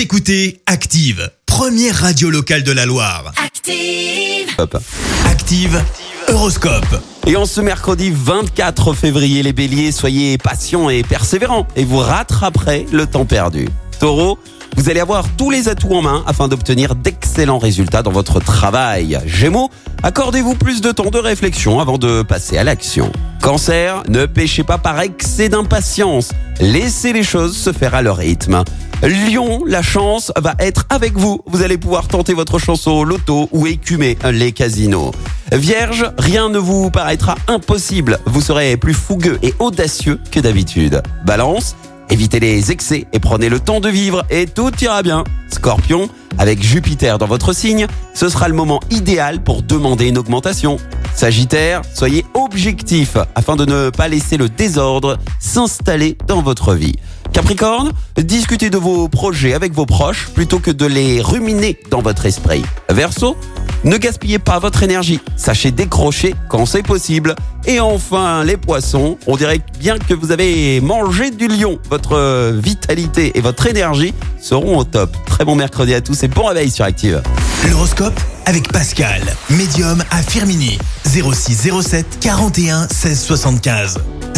Vous écoutez Active, première radio locale de la Loire. Active. Hop. Active, Horoscope. Et en ce mercredi 24 février, les béliers, soyez patients et persévérants et vous rattraperez le temps perdu. Taureau, vous allez avoir tous les atouts en main afin d'obtenir d'excellents résultats dans votre travail. Gémeaux, accordez-vous plus de temps de réflexion avant de passer à l'action. Cancer, ne péchez pas par excès d'impatience. Laissez les choses se faire à leur rythme. Lion, la chance va être avec vous. Vous allez pouvoir tenter votre chance au loto ou écumer les casinos. Vierge, rien ne vous paraîtra impossible. Vous serez plus fougueux et audacieux que d'habitude. Balance, évitez les excès et prenez le temps de vivre et tout ira bien. Scorpion, avec Jupiter dans votre signe, ce sera le moment idéal pour demander une augmentation. Sagittaire, soyez objectif afin de ne pas laisser le désordre s'installer dans votre vie. Capricorne, discutez de vos projets avec vos proches plutôt que de les ruminer dans votre esprit. Verseau, ne gaspillez pas votre énergie, sachez décrocher quand c'est possible. Et enfin, les poissons, on dirait bien que vous avez mangé du lion. Votre vitalité et votre énergie seront au top. Très bon mercredi à tous et bon réveil sur Active. L'horoscope avec Pascal, médium à Firmini. 06 07 41 16 75.